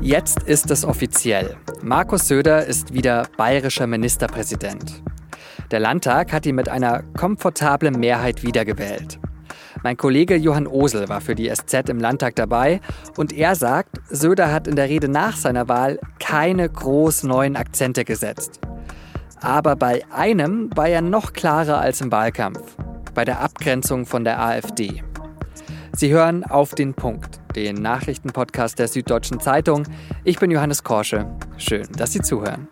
Jetzt ist es offiziell. Markus Söder ist wieder bayerischer Ministerpräsident. Der Landtag hat ihn mit einer komfortablen Mehrheit wiedergewählt. Mein Kollege Johann Osel war für die SZ im Landtag dabei und er sagt, Söder hat in der Rede nach seiner Wahl keine groß neuen Akzente gesetzt. Aber bei einem war er noch klarer als im Wahlkampf, bei der Abgrenzung von der AfD. Sie hören auf den Punkt, den Nachrichtenpodcast der Süddeutschen Zeitung. Ich bin Johannes Korsche. Schön, dass Sie zuhören.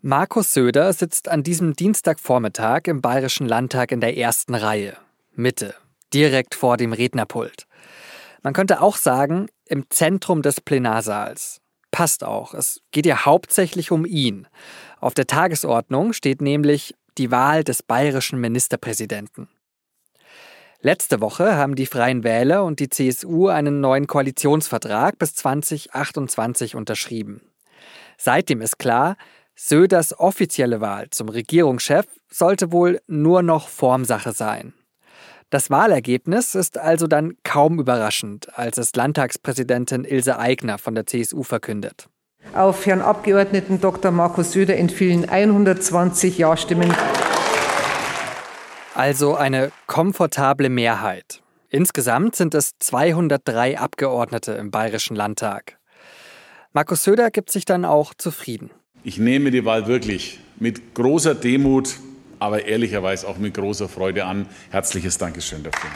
Markus Söder sitzt an diesem Dienstagvormittag im Bayerischen Landtag in der ersten Reihe, Mitte, direkt vor dem Rednerpult. Man könnte auch sagen, im Zentrum des Plenarsaals. Passt auch, es geht ja hauptsächlich um ihn. Auf der Tagesordnung steht nämlich die Wahl des bayerischen Ministerpräsidenten. Letzte Woche haben die Freien Wähler und die CSU einen neuen Koalitionsvertrag bis 2028 unterschrieben. Seitdem ist klar, Söders offizielle Wahl zum Regierungschef sollte wohl nur noch Formsache sein. Das Wahlergebnis ist also dann kaum überraschend, als es Landtagspräsidentin Ilse Aigner von der CSU verkündet. Auf Herrn Abgeordneten Dr. Markus Söder entfielen 120 Ja-Stimmen. Also eine komfortable Mehrheit. Insgesamt sind es 203 Abgeordnete im Bayerischen Landtag. Markus Söder gibt sich dann auch zufrieden. Ich nehme die Wahl wirklich mit großer Demut, aber ehrlicherweise auch mit großer Freude an. Herzliches Dankeschön dafür.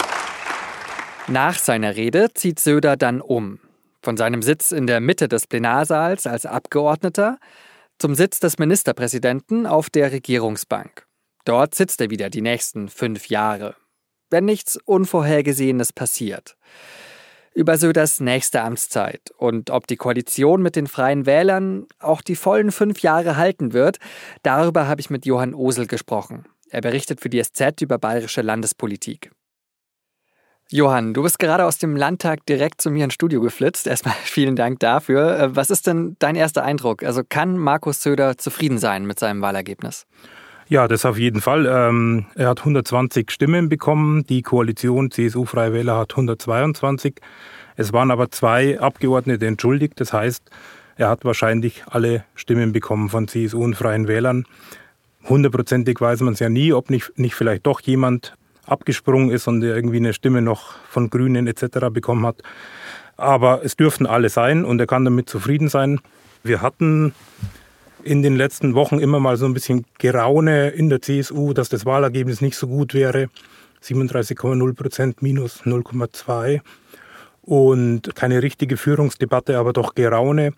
Nach seiner Rede zieht Söder dann um. Von seinem Sitz in der Mitte des Plenarsaals als Abgeordneter zum Sitz des Ministerpräsidenten auf der Regierungsbank. Dort sitzt er wieder die nächsten fünf Jahre, wenn nichts Unvorhergesehenes passiert. Über Söders nächste Amtszeit und ob die Koalition mit den Freien Wählern auch die vollen fünf Jahre halten wird, darüber habe ich mit Johann Osel gesprochen. Er berichtet für die SZ über bayerische Landespolitik. Johann, du bist gerade aus dem Landtag direkt zu mir ins Studio geflitzt. Erstmal vielen Dank dafür. Äh, was ist denn dein erster Eindruck? Also kann Markus Söder zufrieden sein mit seinem Wahlergebnis? Ja, das auf jeden Fall. Ähm, er hat 120 Stimmen bekommen. Die Koalition CSU-Freie Wähler hat 122. Es waren aber zwei Abgeordnete entschuldigt. Das heißt, er hat wahrscheinlich alle Stimmen bekommen von CSU und Freien Wählern. Hundertprozentig weiß man es ja nie, ob nicht, nicht vielleicht doch jemand abgesprungen ist und irgendwie eine Stimme noch von Grünen etc. bekommen hat. Aber es dürften alle sein und er kann damit zufrieden sein. Wir hatten in den letzten Wochen immer mal so ein bisschen Geraune in der CSU, dass das Wahlergebnis nicht so gut wäre. 37,0 Prozent minus 0,2 und keine richtige Führungsdebatte, aber doch Geraune,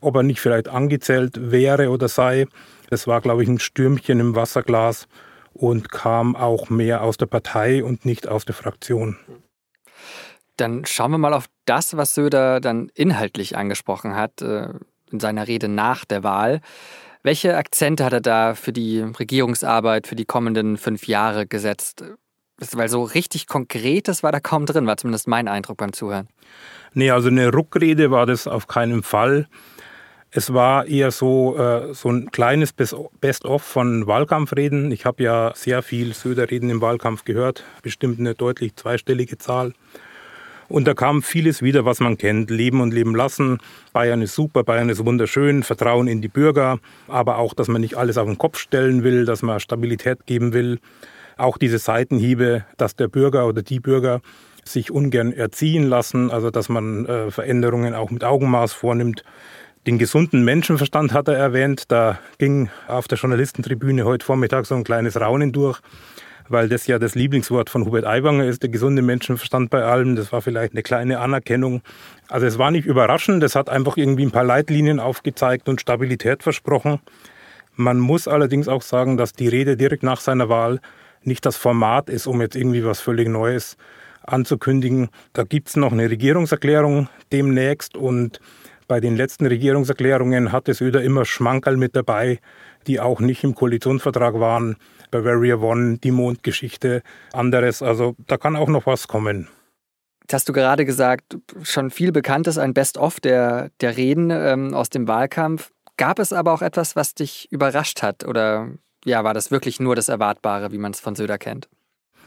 ob er nicht vielleicht angezählt wäre oder sei. Das war, glaube ich, ein Stürmchen im Wasserglas und kam auch mehr aus der Partei und nicht aus der Fraktion. Dann schauen wir mal auf das, was Söder dann inhaltlich angesprochen hat äh, in seiner Rede nach der Wahl. Welche Akzente hat er da für die Regierungsarbeit für die kommenden fünf Jahre gesetzt? Weil so richtig Konkretes war da kaum drin, war zumindest mein Eindruck beim Zuhören. Nee, also eine Ruckrede war das auf keinen Fall. Es war eher so, äh, so ein kleines Best-of von Wahlkampfreden. Ich habe ja sehr viel Söder-Reden im Wahlkampf gehört, bestimmt eine deutlich zweistellige Zahl. Und da kam vieles wieder, was man kennt. Leben und Leben lassen. Bayern ist super, Bayern ist wunderschön. Vertrauen in die Bürger. Aber auch, dass man nicht alles auf den Kopf stellen will, dass man Stabilität geben will. Auch diese Seitenhiebe, dass der Bürger oder die Bürger sich ungern erziehen lassen. Also, dass man äh, Veränderungen auch mit Augenmaß vornimmt. Den gesunden Menschenverstand hat er erwähnt. Da ging auf der Journalistentribüne heute Vormittag so ein kleines Raunen durch, weil das ja das Lieblingswort von Hubert Aiwanger ist, der gesunde Menschenverstand bei allem. Das war vielleicht eine kleine Anerkennung. Also es war nicht überraschend, es hat einfach irgendwie ein paar Leitlinien aufgezeigt und Stabilität versprochen. Man muss allerdings auch sagen, dass die Rede direkt nach seiner Wahl nicht das Format ist, um jetzt irgendwie was völlig Neues anzukündigen. Da gibt's noch eine Regierungserklärung demnächst und bei den letzten Regierungserklärungen hatte Söder immer Schmankerl mit dabei, die auch nicht im Koalitionsvertrag waren. Bavaria One, die Mondgeschichte, anderes. Also da kann auch noch was kommen. Jetzt hast du gerade gesagt, schon viel Bekanntes, ein Best-of der, der Reden ähm, aus dem Wahlkampf. Gab es aber auch etwas, was dich überrascht hat oder ja, war das wirklich nur das Erwartbare, wie man es von Söder kennt?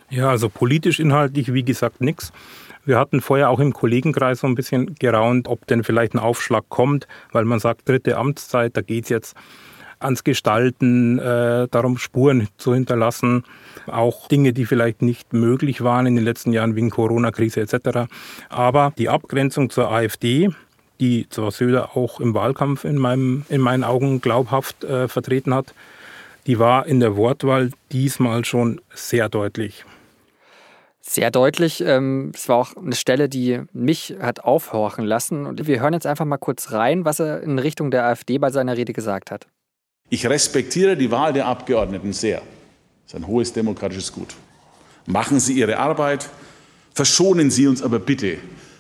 Ja, also politisch inhaltlich, wie gesagt, nichts. Wir hatten vorher auch im Kollegenkreis so ein bisschen geraunt, ob denn vielleicht ein Aufschlag kommt, weil man sagt, dritte Amtszeit, da geht es jetzt ans Gestalten, äh, darum Spuren zu hinterlassen, auch Dinge, die vielleicht nicht möglich waren in den letzten Jahren wegen Corona-Krise etc. Aber die Abgrenzung zur AfD, die zwar Söder auch im Wahlkampf in, meinem, in meinen Augen glaubhaft äh, vertreten hat, die war in der Wortwahl diesmal schon sehr deutlich. Sehr deutlich. Ähm, es war auch eine Stelle, die mich hat aufhorchen lassen. Und wir hören jetzt einfach mal kurz rein, was er in Richtung der AfD bei seiner Rede gesagt hat. Ich respektiere die Wahl der Abgeordneten sehr. Das ist ein hohes demokratisches Gut. Machen Sie Ihre Arbeit, verschonen Sie uns aber bitte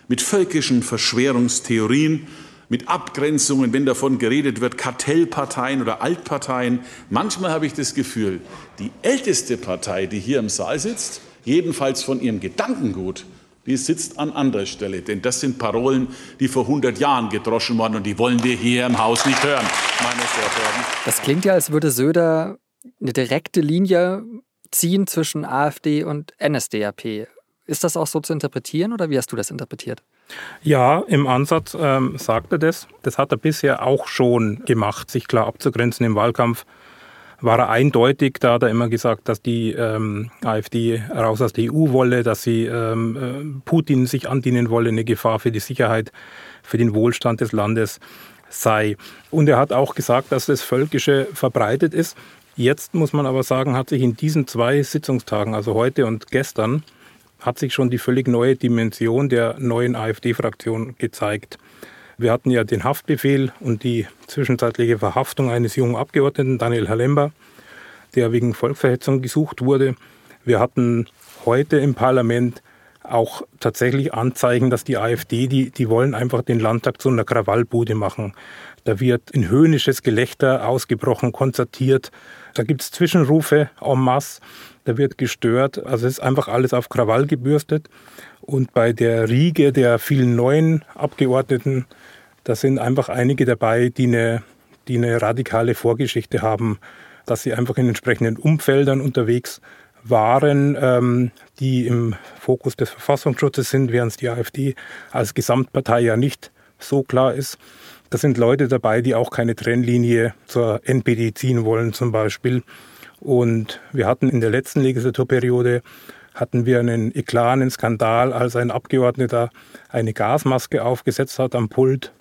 mit völkischen Verschwörungstheorien, mit Abgrenzungen, wenn davon geredet wird, Kartellparteien oder Altparteien. Manchmal habe ich das Gefühl, die älteste Partei, die hier im Saal sitzt, jedenfalls von ihrem Gedankengut, die sitzt an anderer Stelle. Denn das sind Parolen, die vor 100 Jahren gedroschen wurden und die wollen wir hier im Haus nicht hören, meine sehr verehrten. Das klingt ja, als würde Söder eine direkte Linie ziehen zwischen AfD und NSDAP. Ist das auch so zu interpretieren oder wie hast du das interpretiert? Ja, im Ansatz ähm, sagt er das. Das hat er bisher auch schon gemacht, sich klar abzugrenzen im Wahlkampf war er eindeutig. Da hat er immer gesagt, dass die ähm, AfD raus aus der EU wolle, dass sie ähm, äh, Putin sich andienen wolle, eine Gefahr für die Sicherheit, für den Wohlstand des Landes sei. Und er hat auch gesagt, dass das Völkische verbreitet ist. Jetzt muss man aber sagen, hat sich in diesen zwei Sitzungstagen, also heute und gestern, hat sich schon die völlig neue Dimension der neuen AfD-Fraktion gezeigt. Wir hatten ja den Haftbefehl und die zwischenzeitliche Verhaftung eines jungen Abgeordneten, Daniel Halember, der wegen Volksverhetzung gesucht wurde. Wir hatten heute im Parlament auch tatsächlich Anzeigen, dass die AfD, die, die wollen einfach den Landtag zu einer Krawallbude machen. Da wird ein höhnisches Gelächter ausgebrochen, konzertiert. Da gibt es Zwischenrufe en masse. Da wird gestört. Also es ist einfach alles auf Krawall gebürstet. Und bei der Riege der vielen neuen Abgeordneten da sind einfach einige dabei, die eine, die eine radikale Vorgeschichte haben, dass sie einfach in entsprechenden Umfeldern unterwegs waren, ähm, die im Fokus des Verfassungsschutzes sind, während die AfD als Gesamtpartei ja nicht so klar ist. Da sind Leute dabei, die auch keine Trennlinie zur NPD ziehen wollen zum Beispiel. Und wir hatten in der letzten Legislaturperiode hatten wir einen Eklat, Skandal, als ein Abgeordneter eine Gasmaske aufgesetzt hat am Pult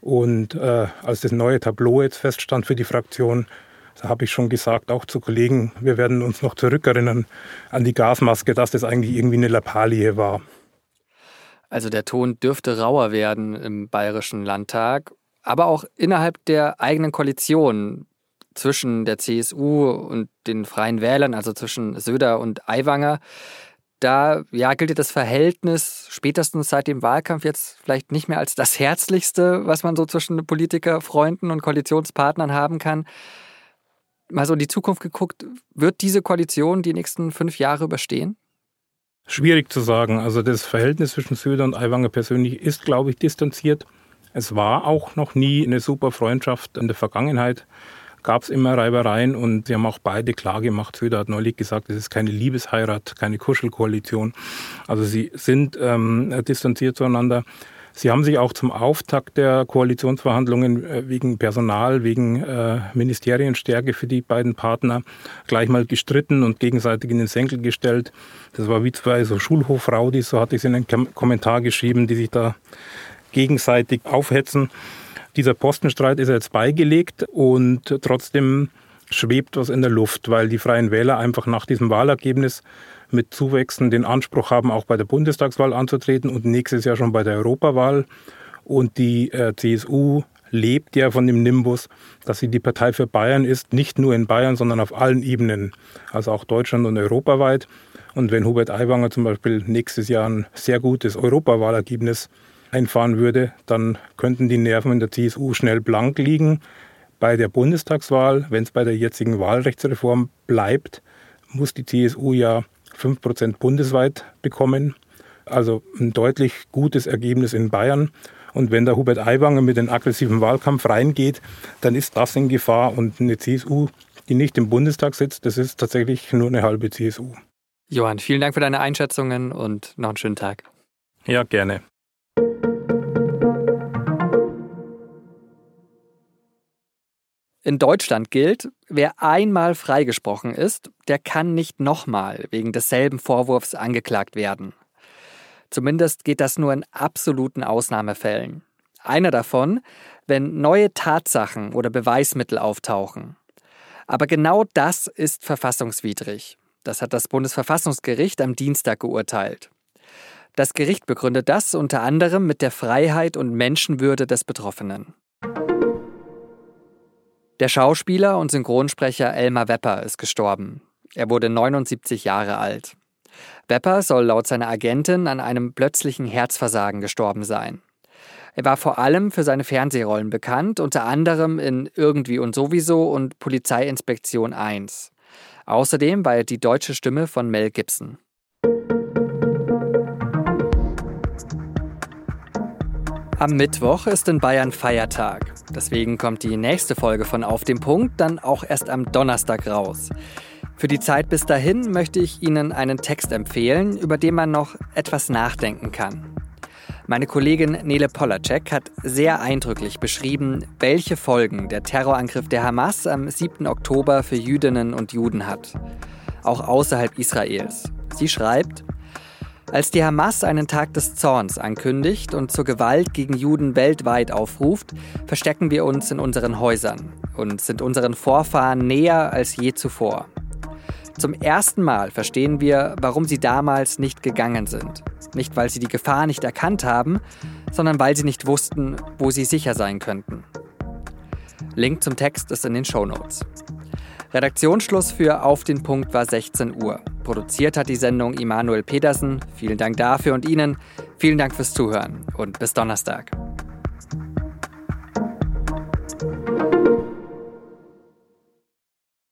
und äh, als das neue Tableau jetzt feststand für die Fraktion, da habe ich schon gesagt, auch zu Kollegen, wir werden uns noch zurückerinnern an die Gasmaske, dass das eigentlich irgendwie eine Lappalie war. Also der Ton dürfte rauer werden im Bayerischen Landtag, aber auch innerhalb der eigenen Koalition zwischen der CSU und den Freien Wählern, also zwischen Söder und Aiwanger da ja, gilt das Verhältnis spätestens seit dem Wahlkampf jetzt vielleicht nicht mehr als das Herzlichste, was man so zwischen Politikerfreunden und Koalitionspartnern haben kann. Mal so in die Zukunft geguckt, wird diese Koalition die nächsten fünf Jahre überstehen? Schwierig zu sagen. Also das Verhältnis zwischen Söder und Aiwanger persönlich ist, glaube ich, distanziert. Es war auch noch nie eine super Freundschaft in der Vergangenheit gab es immer Reibereien und sie haben auch beide klar gemacht. Söder hat neulich gesagt, es ist keine Liebesheirat, keine Kuschelkoalition. Also sie sind ähm, distanziert zueinander. Sie haben sich auch zum Auftakt der Koalitionsverhandlungen äh, wegen Personal, wegen äh, Ministerienstärke für die beiden Partner gleich mal gestritten und gegenseitig in den Senkel gestellt. Das war wie zwei so Schulhofraudis, so hatte ich es in einem Kommentar geschrieben, die sich da gegenseitig aufhetzen. Dieser Postenstreit ist jetzt beigelegt und trotzdem schwebt was in der Luft, weil die Freien Wähler einfach nach diesem Wahlergebnis mit Zuwächsen den Anspruch haben, auch bei der Bundestagswahl anzutreten und nächstes Jahr schon bei der Europawahl. Und die äh, CSU lebt ja von dem Nimbus, dass sie die Partei für Bayern ist, nicht nur in Bayern, sondern auf allen Ebenen, also auch Deutschland und europaweit. Und wenn Hubert Aiwanger zum Beispiel nächstes Jahr ein sehr gutes Europawahlergebnis einfahren würde, dann könnten die Nerven in der CSU schnell blank liegen. Bei der Bundestagswahl, wenn es bei der jetzigen Wahlrechtsreform bleibt, muss die CSU ja 5% bundesweit bekommen. Also ein deutlich gutes Ergebnis in Bayern. Und wenn der Hubert Aiwanger mit dem aggressiven Wahlkampf reingeht, dann ist das in Gefahr. Und eine CSU, die nicht im Bundestag sitzt, das ist tatsächlich nur eine halbe CSU. Johann, vielen Dank für deine Einschätzungen und noch einen schönen Tag. Ja, gerne. In Deutschland gilt, wer einmal freigesprochen ist, der kann nicht nochmal wegen desselben Vorwurfs angeklagt werden. Zumindest geht das nur in absoluten Ausnahmefällen. Einer davon, wenn neue Tatsachen oder Beweismittel auftauchen. Aber genau das ist verfassungswidrig. Das hat das Bundesverfassungsgericht am Dienstag geurteilt. Das Gericht begründet das unter anderem mit der Freiheit und Menschenwürde des Betroffenen. Der Schauspieler und Synchronsprecher Elmar Wepper ist gestorben. Er wurde 79 Jahre alt. Wepper soll laut seiner Agentin an einem plötzlichen Herzversagen gestorben sein. Er war vor allem für seine Fernsehrollen bekannt, unter anderem in Irgendwie und sowieso und Polizeiinspektion 1. Außerdem war er die deutsche Stimme von Mel Gibson. Am Mittwoch ist in Bayern Feiertag. Deswegen kommt die nächste Folge von Auf dem Punkt dann auch erst am Donnerstag raus. Für die Zeit bis dahin möchte ich Ihnen einen Text empfehlen, über den man noch etwas nachdenken kann. Meine Kollegin Nele Polacek hat sehr eindrücklich beschrieben, welche Folgen der Terrorangriff der Hamas am 7. Oktober für Jüdinnen und Juden hat. Auch außerhalb Israels. Sie schreibt, als die Hamas einen Tag des Zorns ankündigt und zur Gewalt gegen Juden weltweit aufruft, verstecken wir uns in unseren Häusern und sind unseren Vorfahren näher als je zuvor. Zum ersten Mal verstehen wir, warum sie damals nicht gegangen sind. Nicht, weil sie die Gefahr nicht erkannt haben, sondern weil sie nicht wussten, wo sie sicher sein könnten. Link zum Text ist in den Show Notes. Redaktionsschluss für Auf den Punkt war 16 Uhr. Produziert hat die Sendung Immanuel Pedersen. Vielen Dank dafür und Ihnen. Vielen Dank fürs Zuhören und bis Donnerstag.